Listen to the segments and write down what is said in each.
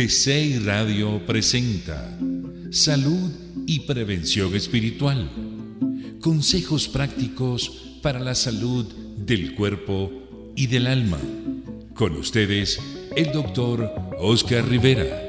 GCI Radio presenta Salud y Prevención Espiritual. Consejos prácticos para la salud del cuerpo y del alma. Con ustedes, el doctor Oscar Rivera.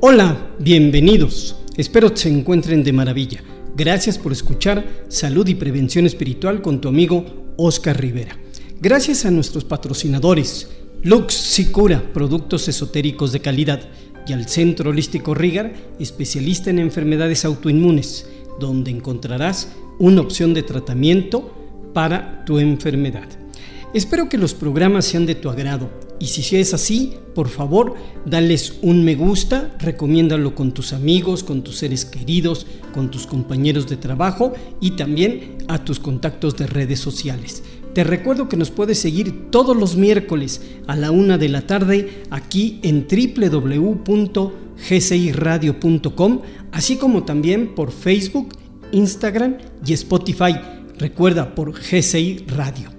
Hola, bienvenidos. Espero se encuentren de maravilla. Gracias por escuchar Salud y Prevención Espiritual con tu amigo Oscar Rivera. Gracias a nuestros patrocinadores, Lux Sicura, productos esotéricos de calidad, y al Centro Holístico Rigar, especialista en enfermedades autoinmunes, donde encontrarás una opción de tratamiento para tu enfermedad. Espero que los programas sean de tu agrado y si es así, por favor, dales un me gusta, recomiéndalo con tus amigos, con tus seres queridos, con tus compañeros de trabajo y también a tus contactos de redes sociales. Te recuerdo que nos puedes seguir todos los miércoles a la una de la tarde aquí en www.gciradio.com, así como también por Facebook, Instagram y Spotify. Recuerda por GCI Radio,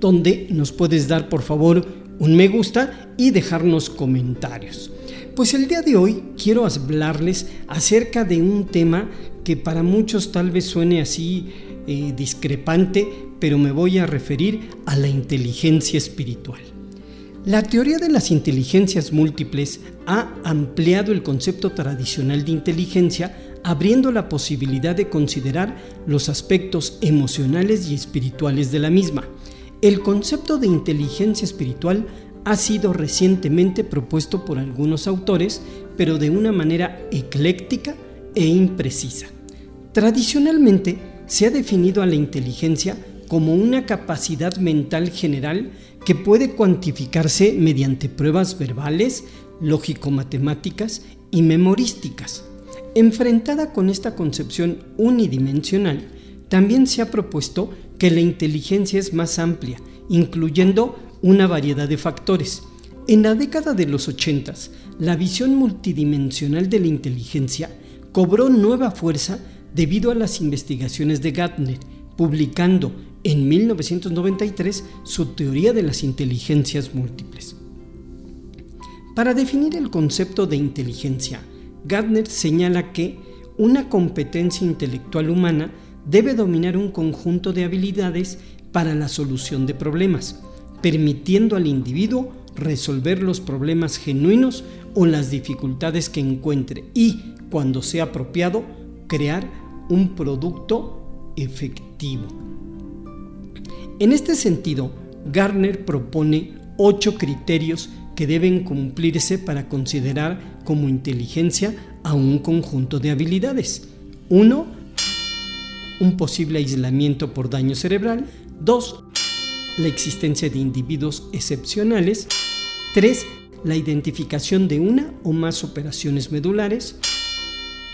donde nos puedes dar por favor un me gusta y dejarnos comentarios. Pues el día de hoy quiero hablarles acerca de un tema que para muchos tal vez suene así eh, discrepante, pero me voy a referir a la inteligencia espiritual. La teoría de las inteligencias múltiples ha ampliado el concepto tradicional de inteligencia, abriendo la posibilidad de considerar los aspectos emocionales y espirituales de la misma. El concepto de inteligencia espiritual ha sido recientemente propuesto por algunos autores, pero de una manera ecléctica e imprecisa. Tradicionalmente se ha definido a la inteligencia como una capacidad mental general que puede cuantificarse mediante pruebas verbales, lógico-matemáticas y memorísticas. Enfrentada con esta concepción unidimensional, también se ha propuesto que la inteligencia es más amplia, incluyendo una variedad de factores. En la década de los 80, la visión multidimensional de la inteligencia cobró nueva fuerza debido a las investigaciones de Gartner, publicando en 1993 su teoría de las inteligencias múltiples. Para definir el concepto de inteligencia, Gardner señala que una competencia intelectual humana debe dominar un conjunto de habilidades para la solución de problemas, permitiendo al individuo resolver los problemas genuinos o las dificultades que encuentre y, cuando sea apropiado, crear un producto efectivo. En este sentido, Garner propone ocho criterios que deben cumplirse para considerar como inteligencia a un conjunto de habilidades. 1 un posible aislamiento por daño cerebral, 2. La existencia de individuos excepcionales, 3. La identificación de una o más operaciones medulares,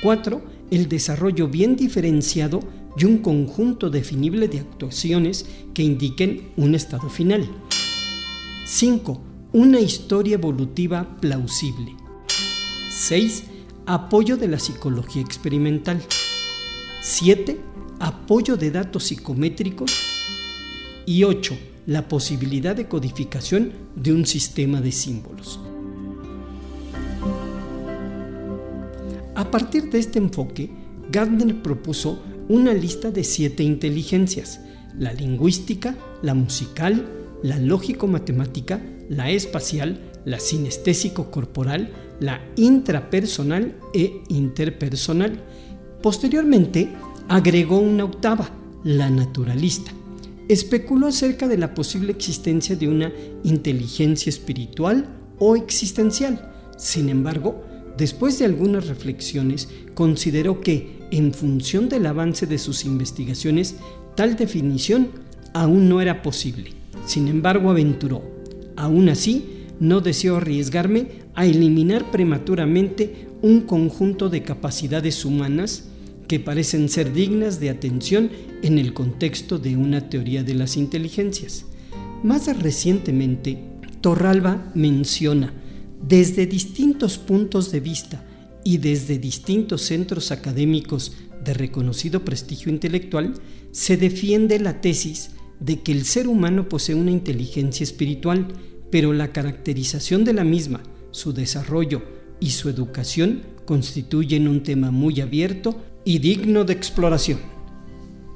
4. El desarrollo bien diferenciado y un conjunto definible de actuaciones que indiquen un estado final. 5. Una historia evolutiva plausible. 6. Apoyo de la psicología experimental. 7 apoyo de datos psicométricos y 8. La posibilidad de codificación de un sistema de símbolos. A partir de este enfoque, Gardner propuso una lista de siete inteligencias, la lingüística, la musical, la lógico-matemática, la espacial, la sinestésico-corporal, la intrapersonal e interpersonal. Posteriormente, agregó una octava, la naturalista. Especuló acerca de la posible existencia de una inteligencia espiritual o existencial. Sin embargo, después de algunas reflexiones, consideró que, en función del avance de sus investigaciones, tal definición aún no era posible. Sin embargo, aventuró. Aún así, no deseo arriesgarme a eliminar prematuramente un conjunto de capacidades humanas que parecen ser dignas de atención en el contexto de una teoría de las inteligencias. Más recientemente, Torralba menciona, desde distintos puntos de vista y desde distintos centros académicos de reconocido prestigio intelectual, se defiende la tesis de que el ser humano posee una inteligencia espiritual, pero la caracterización de la misma, su desarrollo y su educación constituyen un tema muy abierto y digno de exploración.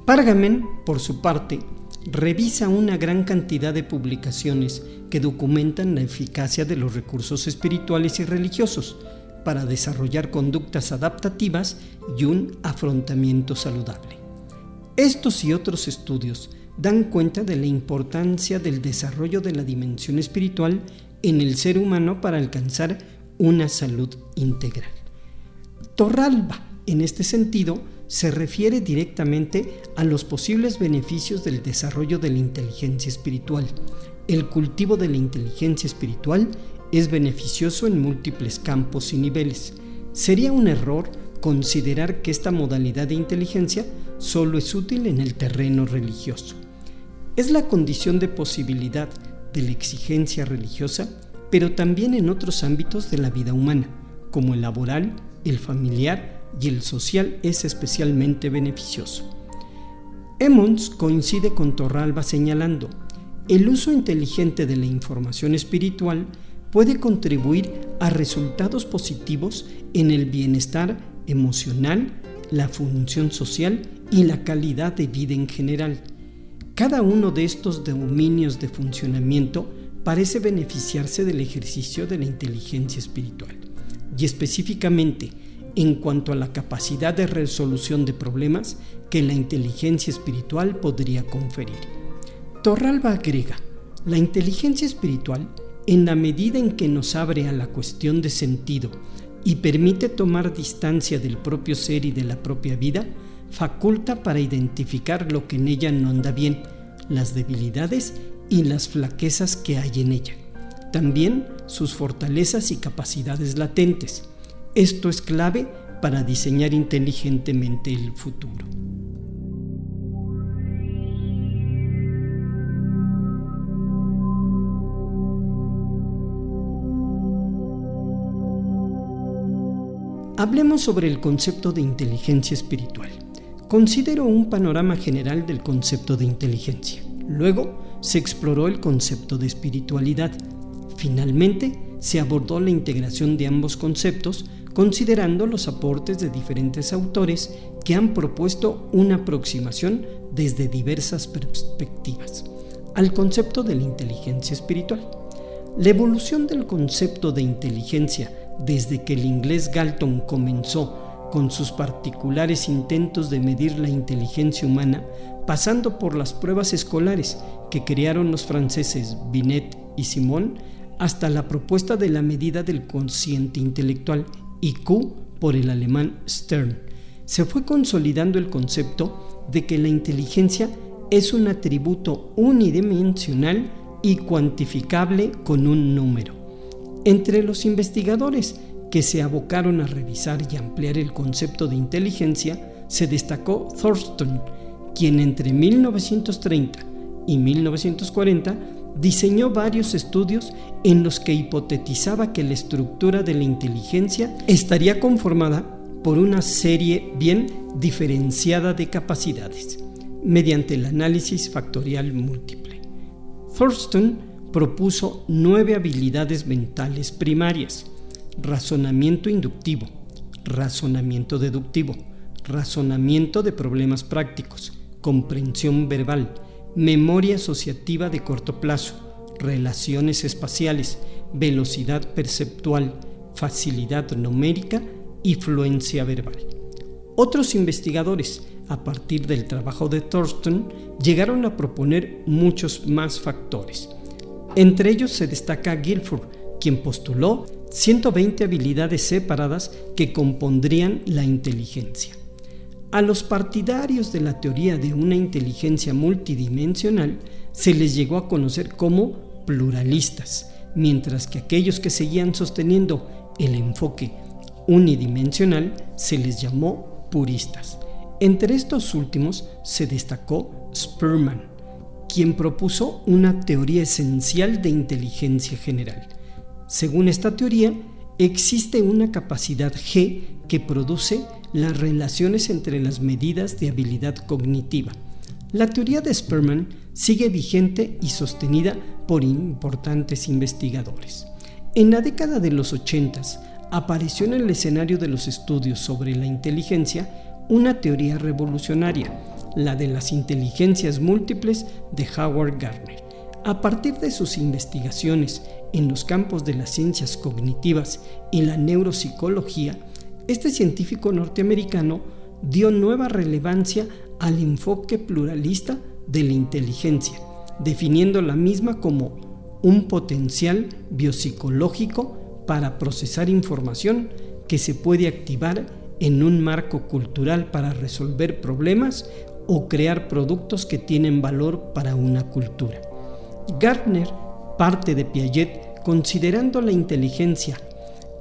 Pargamen, por su parte, revisa una gran cantidad de publicaciones que documentan la eficacia de los recursos espirituales y religiosos para desarrollar conductas adaptativas y un afrontamiento saludable. Estos y otros estudios dan cuenta de la importancia del desarrollo de la dimensión espiritual en el ser humano para alcanzar una salud integral. Torralba, en este sentido, se refiere directamente a los posibles beneficios del desarrollo de la inteligencia espiritual. El cultivo de la inteligencia espiritual es beneficioso en múltiples campos y niveles. Sería un error considerar que esta modalidad de inteligencia solo es útil en el terreno religioso. Es la condición de posibilidad de la exigencia religiosa, pero también en otros ámbitos de la vida humana, como el laboral, el familiar y el social es especialmente beneficioso. Emmons coincide con Torralba señalando, el uso inteligente de la información espiritual puede contribuir a resultados positivos en el bienestar emocional, la función social y la calidad de vida en general. Cada uno de estos dominios de funcionamiento parece beneficiarse del ejercicio de la inteligencia espiritual y específicamente en cuanto a la capacidad de resolución de problemas que la inteligencia espiritual podría conferir. Torralba agrega, la inteligencia espiritual, en la medida en que nos abre a la cuestión de sentido y permite tomar distancia del propio ser y de la propia vida, faculta para identificar lo que en ella no anda bien, las debilidades y las flaquezas que hay en ella. También sus fortalezas y capacidades latentes esto es clave para diseñar inteligentemente el futuro. Hablemos sobre el concepto de inteligencia espiritual. Considero un panorama general del concepto de inteligencia. Luego se exploró el concepto de espiritualidad. Finalmente se abordó la integración de ambos conceptos considerando los aportes de diferentes autores que han propuesto una aproximación desde diversas perspectivas al concepto de la inteligencia espiritual. La evolución del concepto de inteligencia desde que el inglés Galton comenzó con sus particulares intentos de medir la inteligencia humana, pasando por las pruebas escolares que crearon los franceses Binet y Simon, hasta la propuesta de la medida del consciente intelectual y Q por el alemán Stern, se fue consolidando el concepto de que la inteligencia es un atributo unidimensional y cuantificable con un número. Entre los investigadores que se abocaron a revisar y ampliar el concepto de inteligencia, se destacó Thurston, quien entre 1930 y 1940 diseñó varios estudios en los que hipotetizaba que la estructura de la inteligencia estaría conformada por una serie bien diferenciada de capacidades, mediante el análisis factorial múltiple. Thurston propuso nueve habilidades mentales primarias, razonamiento inductivo, razonamiento deductivo, razonamiento de problemas prácticos, comprensión verbal, memoria asociativa de corto plazo, relaciones espaciales, velocidad perceptual, facilidad numérica y fluencia verbal. Otros investigadores, a partir del trabajo de Thurston, llegaron a proponer muchos más factores. Entre ellos se destaca Guilford, quien postuló 120 habilidades separadas que compondrían la inteligencia. A los partidarios de la teoría de una inteligencia multidimensional se les llegó a conocer como pluralistas, mientras que aquellos que seguían sosteniendo el enfoque unidimensional se les llamó puristas. Entre estos últimos se destacó Sperman, quien propuso una teoría esencial de inteligencia general. Según esta teoría, existe una capacidad G que produce las relaciones entre las medidas de habilidad cognitiva. La teoría de Sperman sigue vigente y sostenida por importantes investigadores. En la década de los 80 apareció en el escenario de los estudios sobre la inteligencia una teoría revolucionaria, la de las inteligencias múltiples de Howard Gardner. A partir de sus investigaciones en los campos de las ciencias cognitivas y la neuropsicología, este científico norteamericano dio nueva relevancia al enfoque pluralista de la inteligencia, definiendo la misma como un potencial biopsicológico para procesar información que se puede activar en un marco cultural para resolver problemas o crear productos que tienen valor para una cultura. Gartner parte de Piaget considerando la inteligencia.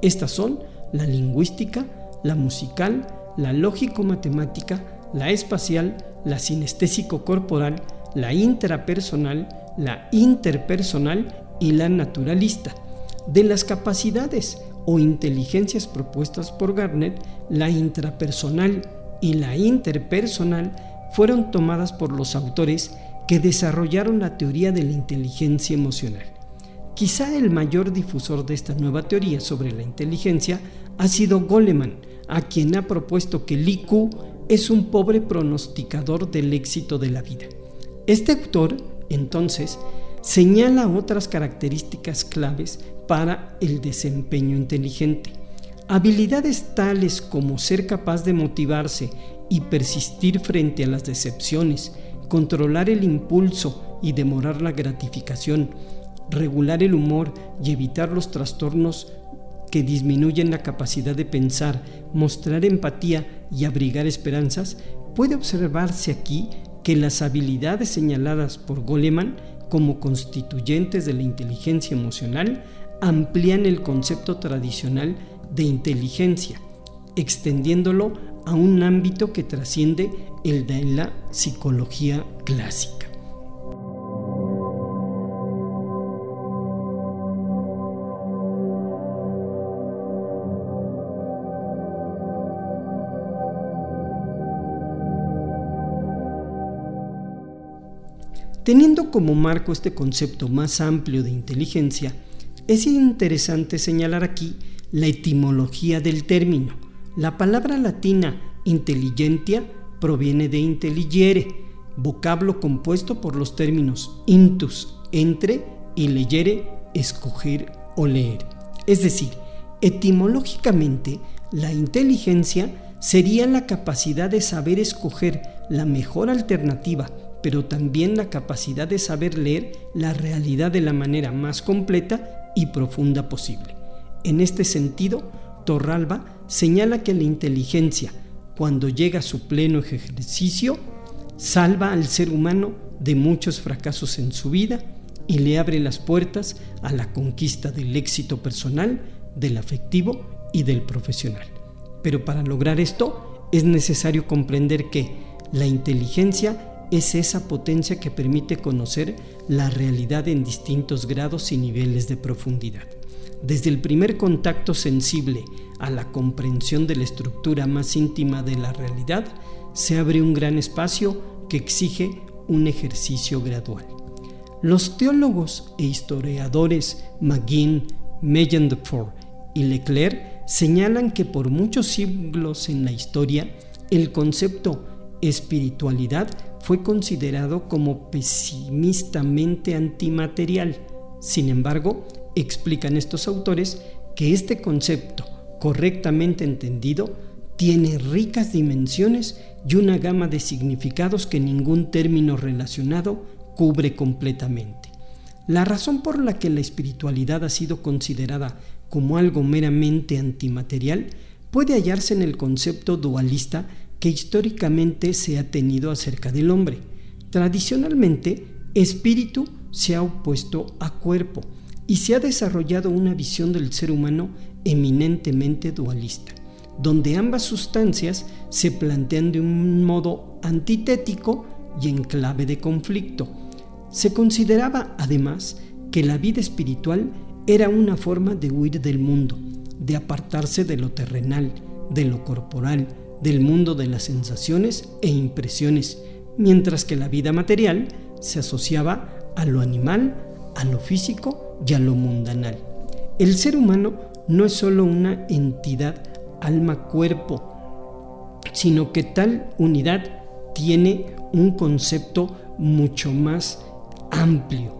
Estas son la lingüística, la musical, la lógico-matemática, la espacial, la sinestésico-corporal, la intrapersonal, la interpersonal y la naturalista. De las capacidades o inteligencias propuestas por Garnet, la intrapersonal y la interpersonal fueron tomadas por los autores que desarrollaron la teoría de la inteligencia emocional. Quizá el mayor difusor de esta nueva teoría sobre la inteligencia ha sido Goleman, a quien ha propuesto que el IQ es un pobre pronosticador del éxito de la vida. Este autor, entonces, señala otras características claves para el desempeño inteligente. Habilidades tales como ser capaz de motivarse y persistir frente a las decepciones, controlar el impulso y demorar la gratificación, regular el humor y evitar los trastornos que disminuyen la capacidad de pensar, mostrar empatía y abrigar esperanzas, puede observarse aquí que las habilidades señaladas por Goleman como constituyentes de la inteligencia emocional amplían el concepto tradicional de inteligencia, extendiéndolo a un ámbito que trasciende el de la psicología clásica. Teniendo como marco este concepto más amplio de inteligencia, es interesante señalar aquí la etimología del término. La palabra latina intelligentia proviene de intelligere, vocablo compuesto por los términos intus, entre, y leyere, escoger o leer. Es decir, etimológicamente, la inteligencia sería la capacidad de saber escoger la mejor alternativa pero también la capacidad de saber leer la realidad de la manera más completa y profunda posible. En este sentido, Torralba señala que la inteligencia, cuando llega a su pleno ejercicio, salva al ser humano de muchos fracasos en su vida y le abre las puertas a la conquista del éxito personal, del afectivo y del profesional. Pero para lograr esto es necesario comprender que la inteligencia es esa potencia que permite conocer la realidad en distintos grados y niveles de profundidad. Desde el primer contacto sensible a la comprensión de la estructura más íntima de la realidad, se abre un gran espacio que exige un ejercicio gradual. Los teólogos e historiadores McGinn, Meyendorff y Leclerc señalan que por muchos siglos en la historia el concepto espiritualidad fue considerado como pesimistamente antimaterial. Sin embargo, explican estos autores que este concepto, correctamente entendido, tiene ricas dimensiones y una gama de significados que ningún término relacionado cubre completamente. La razón por la que la espiritualidad ha sido considerada como algo meramente antimaterial puede hallarse en el concepto dualista que históricamente se ha tenido acerca del hombre. Tradicionalmente, espíritu se ha opuesto a cuerpo y se ha desarrollado una visión del ser humano eminentemente dualista, donde ambas sustancias se plantean de un modo antitético y en clave de conflicto. Se consideraba además que la vida espiritual era una forma de huir del mundo, de apartarse de lo terrenal, de lo corporal, del mundo de las sensaciones e impresiones, mientras que la vida material se asociaba a lo animal, a lo físico y a lo mundanal. El ser humano no es solo una entidad alma-cuerpo, sino que tal unidad tiene un concepto mucho más amplio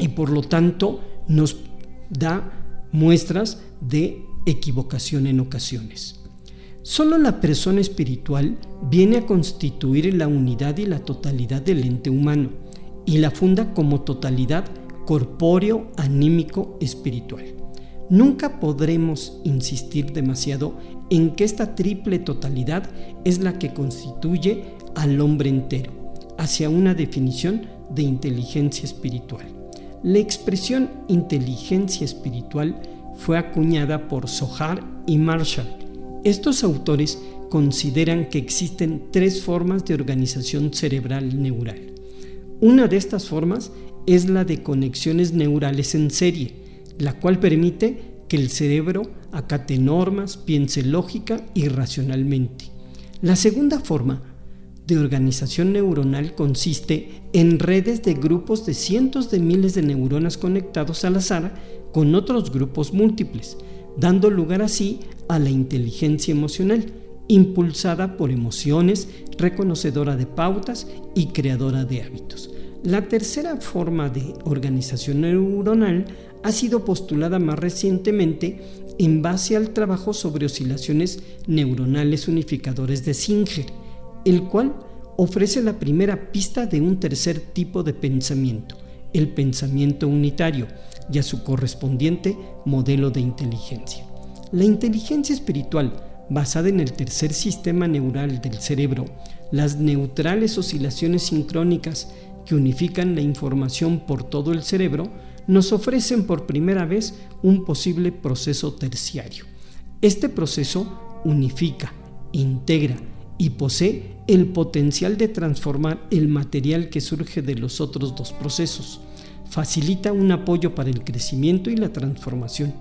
y por lo tanto nos da muestras de equivocación en ocasiones. Solo la persona espiritual viene a constituir la unidad y la totalidad del ente humano y la funda como totalidad corpóreo, anímico, espiritual. Nunca podremos insistir demasiado en que esta triple totalidad es la que constituye al hombre entero, hacia una definición de inteligencia espiritual. La expresión inteligencia espiritual fue acuñada por Sohar y Marshall. Estos autores consideran que existen tres formas de organización cerebral neural. Una de estas formas es la de conexiones neurales en serie, la cual permite que el cerebro acate normas, piense lógica y racionalmente. La segunda forma de organización neuronal consiste en redes de grupos de cientos de miles de neuronas conectados al azar con otros grupos múltiples, dando lugar así a la inteligencia emocional, impulsada por emociones, reconocedora de pautas y creadora de hábitos. La tercera forma de organización neuronal ha sido postulada más recientemente en base al trabajo sobre oscilaciones neuronales unificadores de Singer, el cual ofrece la primera pista de un tercer tipo de pensamiento, el pensamiento unitario, y a su correspondiente modelo de inteligencia. La inteligencia espiritual, basada en el tercer sistema neural del cerebro, las neutrales oscilaciones sincrónicas que unifican la información por todo el cerebro, nos ofrecen por primera vez un posible proceso terciario. Este proceso unifica, integra y posee el potencial de transformar el material que surge de los otros dos procesos. Facilita un apoyo para el crecimiento y la transformación.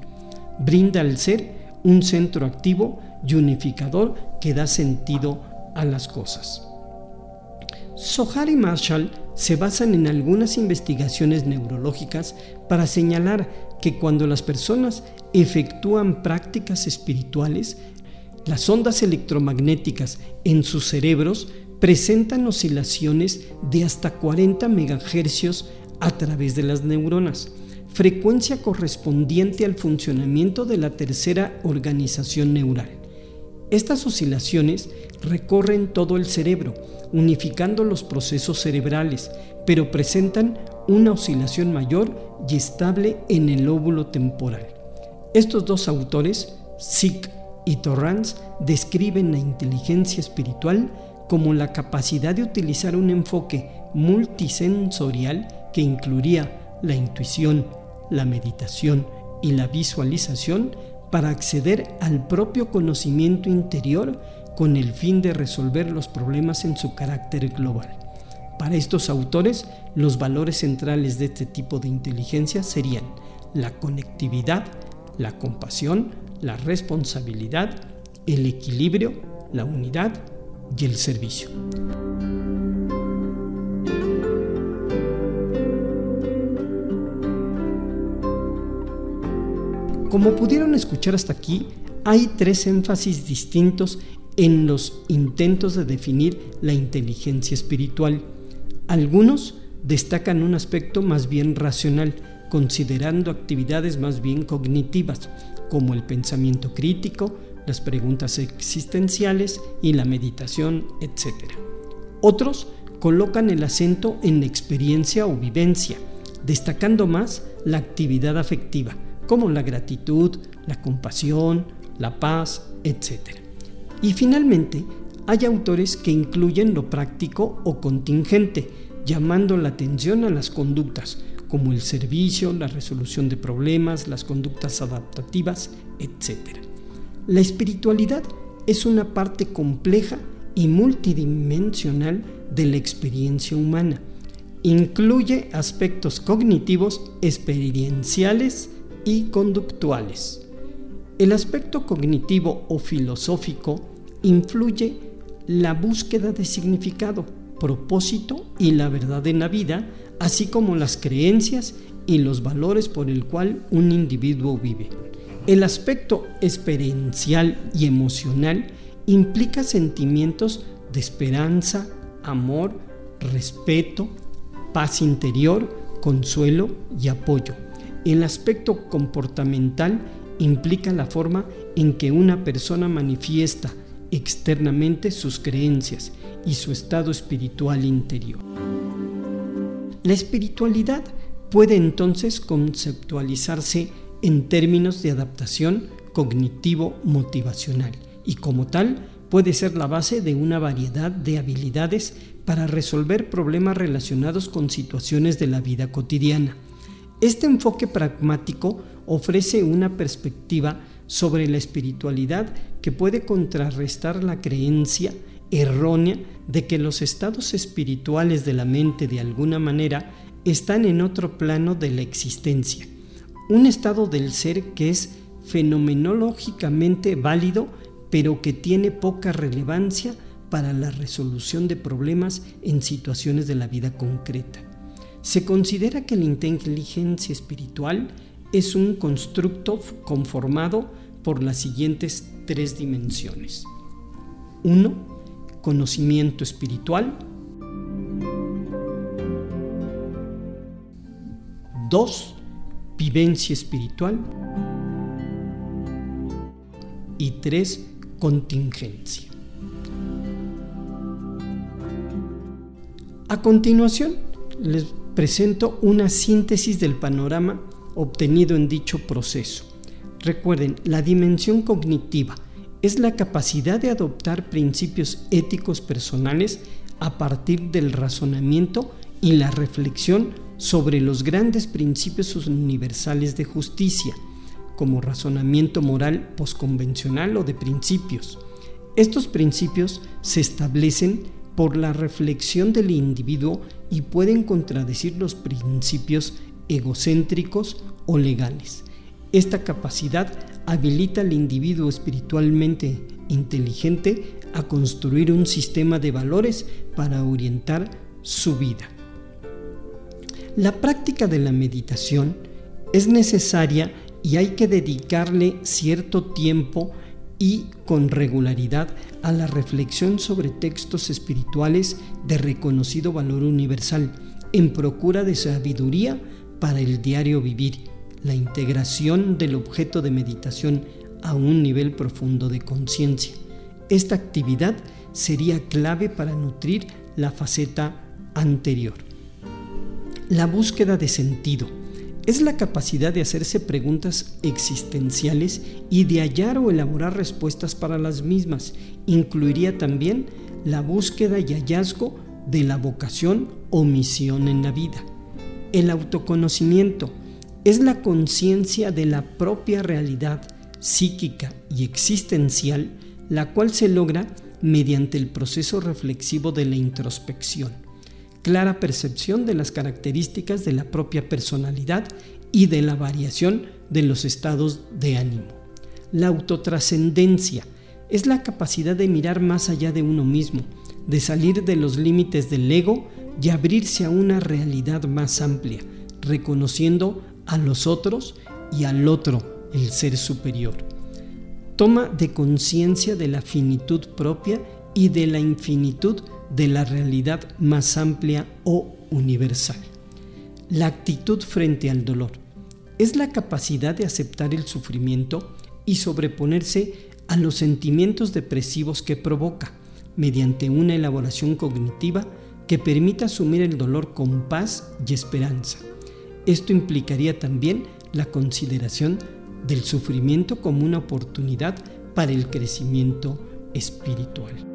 Brinda al ser un centro activo y unificador que da sentido a las cosas. Sohar y Marshall se basan en algunas investigaciones neurológicas para señalar que cuando las personas efectúan prácticas espirituales, las ondas electromagnéticas en sus cerebros presentan oscilaciones de hasta 40 MHz a través de las neuronas, frecuencia correspondiente al funcionamiento de la tercera organización neural. Estas oscilaciones recorren todo el cerebro, unificando los procesos cerebrales, pero presentan una oscilación mayor y estable en el óvulo temporal. Estos dos autores, Sick y Torrance, describen la inteligencia espiritual como la capacidad de utilizar un enfoque multisensorial que incluiría la intuición, la meditación y la visualización para acceder al propio conocimiento interior con el fin de resolver los problemas en su carácter global. Para estos autores, los valores centrales de este tipo de inteligencia serían la conectividad, la compasión, la responsabilidad, el equilibrio, la unidad y el servicio. Como pudieron escuchar hasta aquí, hay tres énfasis distintos en los intentos de definir la inteligencia espiritual. Algunos destacan un aspecto más bien racional, considerando actividades más bien cognitivas, como el pensamiento crítico, las preguntas existenciales y la meditación, etc. Otros colocan el acento en la experiencia o vivencia, destacando más la actividad afectiva, como la gratitud, la compasión, la paz, etc. Y finalmente, hay autores que incluyen lo práctico o contingente, llamando la atención a las conductas, como el servicio, la resolución de problemas, las conductas adaptativas, etc. La espiritualidad es una parte compleja y multidimensional de la experiencia humana. Incluye aspectos cognitivos, experienciales, y conductuales. El aspecto cognitivo o filosófico influye la búsqueda de significado, propósito y la verdad en la vida, así como las creencias y los valores por el cual un individuo vive. El aspecto experiencial y emocional implica sentimientos de esperanza, amor, respeto, paz interior, consuelo y apoyo. El aspecto comportamental implica la forma en que una persona manifiesta externamente sus creencias y su estado espiritual interior. La espiritualidad puede entonces conceptualizarse en términos de adaptación cognitivo-motivacional y como tal puede ser la base de una variedad de habilidades para resolver problemas relacionados con situaciones de la vida cotidiana. Este enfoque pragmático ofrece una perspectiva sobre la espiritualidad que puede contrarrestar la creencia errónea de que los estados espirituales de la mente de alguna manera están en otro plano de la existencia, un estado del ser que es fenomenológicamente válido pero que tiene poca relevancia para la resolución de problemas en situaciones de la vida concreta. Se considera que la inteligencia espiritual es un constructo conformado por las siguientes tres dimensiones. 1. Conocimiento espiritual. 2. Vivencia espiritual. Y 3. Contingencia. A continuación, les presento una síntesis del panorama obtenido en dicho proceso. Recuerden, la dimensión cognitiva es la capacidad de adoptar principios éticos personales a partir del razonamiento y la reflexión sobre los grandes principios universales de justicia, como razonamiento moral posconvencional o de principios. Estos principios se establecen por la reflexión del individuo y pueden contradecir los principios egocéntricos o legales. Esta capacidad habilita al individuo espiritualmente inteligente a construir un sistema de valores para orientar su vida. La práctica de la meditación es necesaria y hay que dedicarle cierto tiempo y con regularidad a la reflexión sobre textos espirituales de reconocido valor universal, en procura de sabiduría para el diario vivir, la integración del objeto de meditación a un nivel profundo de conciencia. Esta actividad sería clave para nutrir la faceta anterior. La búsqueda de sentido es la capacidad de hacerse preguntas existenciales y de hallar o elaborar respuestas para las mismas. Incluiría también la búsqueda y hallazgo de la vocación o misión en la vida. El autoconocimiento es la conciencia de la propia realidad psíquica y existencial, la cual se logra mediante el proceso reflexivo de la introspección clara percepción de las características de la propia personalidad y de la variación de los estados de ánimo. La autotrascendencia es la capacidad de mirar más allá de uno mismo, de salir de los límites del ego y abrirse a una realidad más amplia, reconociendo a los otros y al otro, el ser superior. Toma de conciencia de la finitud propia y de la infinitud de la realidad más amplia o universal. La actitud frente al dolor es la capacidad de aceptar el sufrimiento y sobreponerse a los sentimientos depresivos que provoca mediante una elaboración cognitiva que permita asumir el dolor con paz y esperanza. Esto implicaría también la consideración del sufrimiento como una oportunidad para el crecimiento espiritual.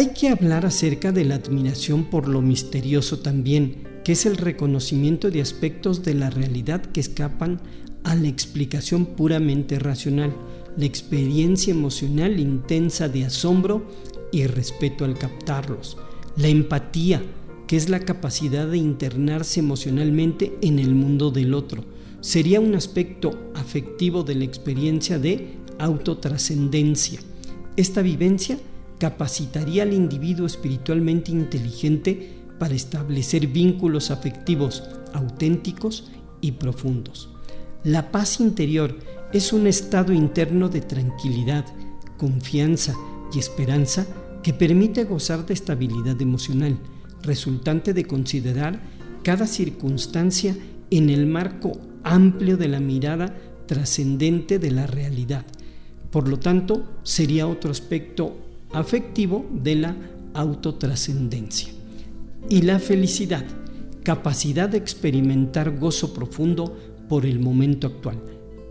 Hay que hablar acerca de la admiración por lo misterioso también, que es el reconocimiento de aspectos de la realidad que escapan a la explicación puramente racional, la experiencia emocional intensa de asombro y respeto al captarlos, la empatía, que es la capacidad de internarse emocionalmente en el mundo del otro, sería un aspecto afectivo de la experiencia de autotrascendencia. Esta vivencia capacitaría al individuo espiritualmente inteligente para establecer vínculos afectivos auténticos y profundos. La paz interior es un estado interno de tranquilidad, confianza y esperanza que permite gozar de estabilidad emocional, resultante de considerar cada circunstancia en el marco amplio de la mirada trascendente de la realidad. Por lo tanto, sería otro aspecto afectivo de la autotrascendencia. Y la felicidad, capacidad de experimentar gozo profundo por el momento actual,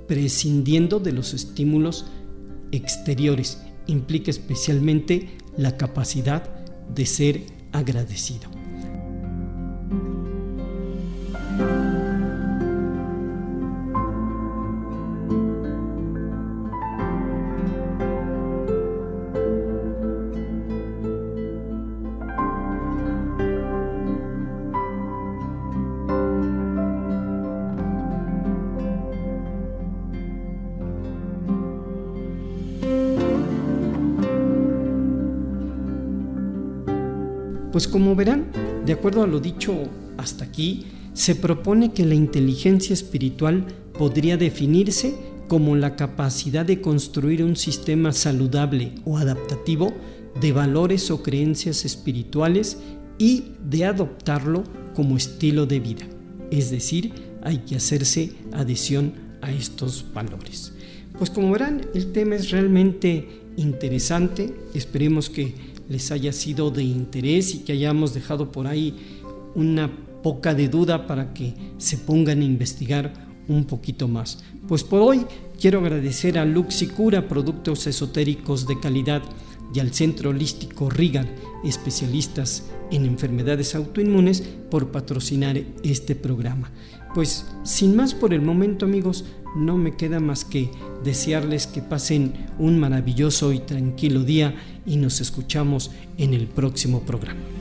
prescindiendo de los estímulos exteriores, implica especialmente la capacidad de ser agradecido. Pues como verán, de acuerdo a lo dicho hasta aquí, se propone que la inteligencia espiritual podría definirse como la capacidad de construir un sistema saludable o adaptativo de valores o creencias espirituales y de adoptarlo como estilo de vida. Es decir, hay que hacerse adhesión a estos valores. Pues como verán, el tema es realmente interesante. Esperemos que les haya sido de interés y que hayamos dejado por ahí una poca de duda para que se pongan a investigar un poquito más. Pues por hoy quiero agradecer a Luxicura Productos Esotéricos de Calidad y al Centro Holístico Rigan, especialistas en enfermedades autoinmunes, por patrocinar este programa. Pues sin más por el momento amigos, no me queda más que desearles que pasen un maravilloso y tranquilo día y nos escuchamos en el próximo programa.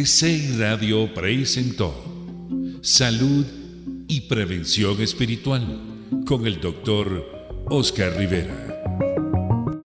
GCI Radio presentó Salud y Prevención Espiritual con el doctor Oscar Rivera.